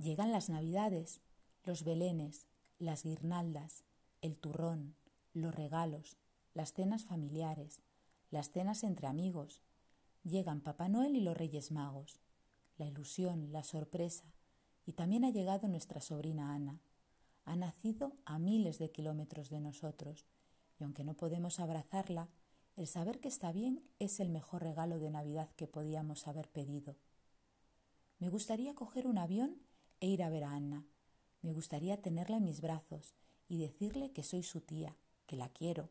Llegan las navidades, los belenes, las guirnaldas, el turrón, los regalos, las cenas familiares, las cenas entre amigos. Llegan Papá Noel y los Reyes Magos, la ilusión, la sorpresa, y también ha llegado nuestra sobrina Ana. Ha nacido a miles de kilómetros de nosotros, y aunque no podemos abrazarla, el saber que está bien es el mejor regalo de Navidad que podíamos haber pedido. Me gustaría coger un avión e ir a ver a Ana. Me gustaría tenerla en mis brazos y decirle que soy su tía, que la quiero.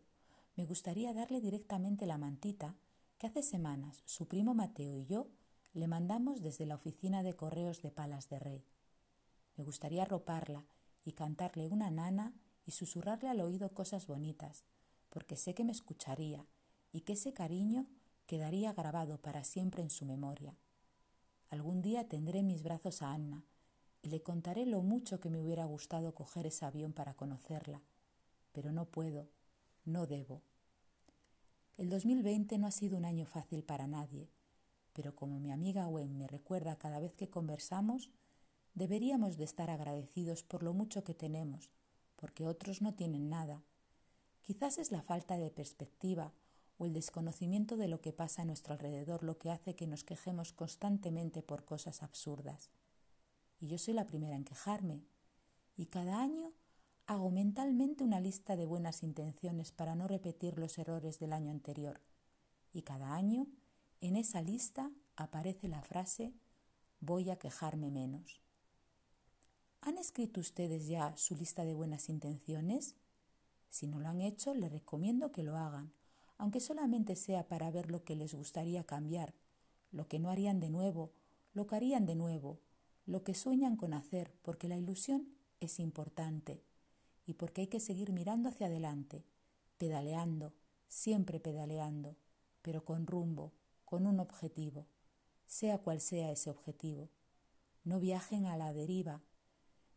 Me gustaría darle directamente la mantita que hace semanas su primo Mateo y yo le mandamos desde la oficina de correos de Palas de Rey. Me gustaría roparla y cantarle una nana y susurrarle al oído cosas bonitas, porque sé que me escucharía y que ese cariño quedaría grabado para siempre en su memoria. Algún día tendré en mis brazos a Anna y le contaré lo mucho que me hubiera gustado coger ese avión para conocerla, pero no puedo, no debo. El 2020 no ha sido un año fácil para nadie, pero como mi amiga Gwen me recuerda cada vez que conversamos, deberíamos de estar agradecidos por lo mucho que tenemos, porque otros no tienen nada. Quizás es la falta de perspectiva o el desconocimiento de lo que pasa a nuestro alrededor lo que hace que nos quejemos constantemente por cosas absurdas. Y yo soy la primera en quejarme. Y cada año hago mentalmente una lista de buenas intenciones para no repetir los errores del año anterior. Y cada año en esa lista aparece la frase voy a quejarme menos. ¿Han escrito ustedes ya su lista de buenas intenciones? Si no lo han hecho, les recomiendo que lo hagan aunque solamente sea para ver lo que les gustaría cambiar, lo que no harían de nuevo, lo que harían de nuevo, lo que sueñan con hacer, porque la ilusión es importante y porque hay que seguir mirando hacia adelante, pedaleando, siempre pedaleando, pero con rumbo, con un objetivo, sea cual sea ese objetivo. No viajen a la deriva.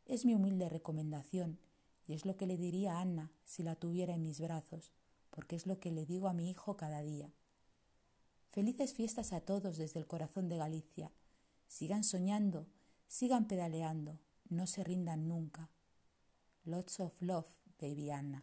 Es mi humilde recomendación y es lo que le diría a Anna si la tuviera en mis brazos porque es lo que le digo a mi hijo cada día. Felices fiestas a todos desde el corazón de Galicia. Sigan soñando, sigan pedaleando, no se rindan nunca. Lots of love, baby Anna.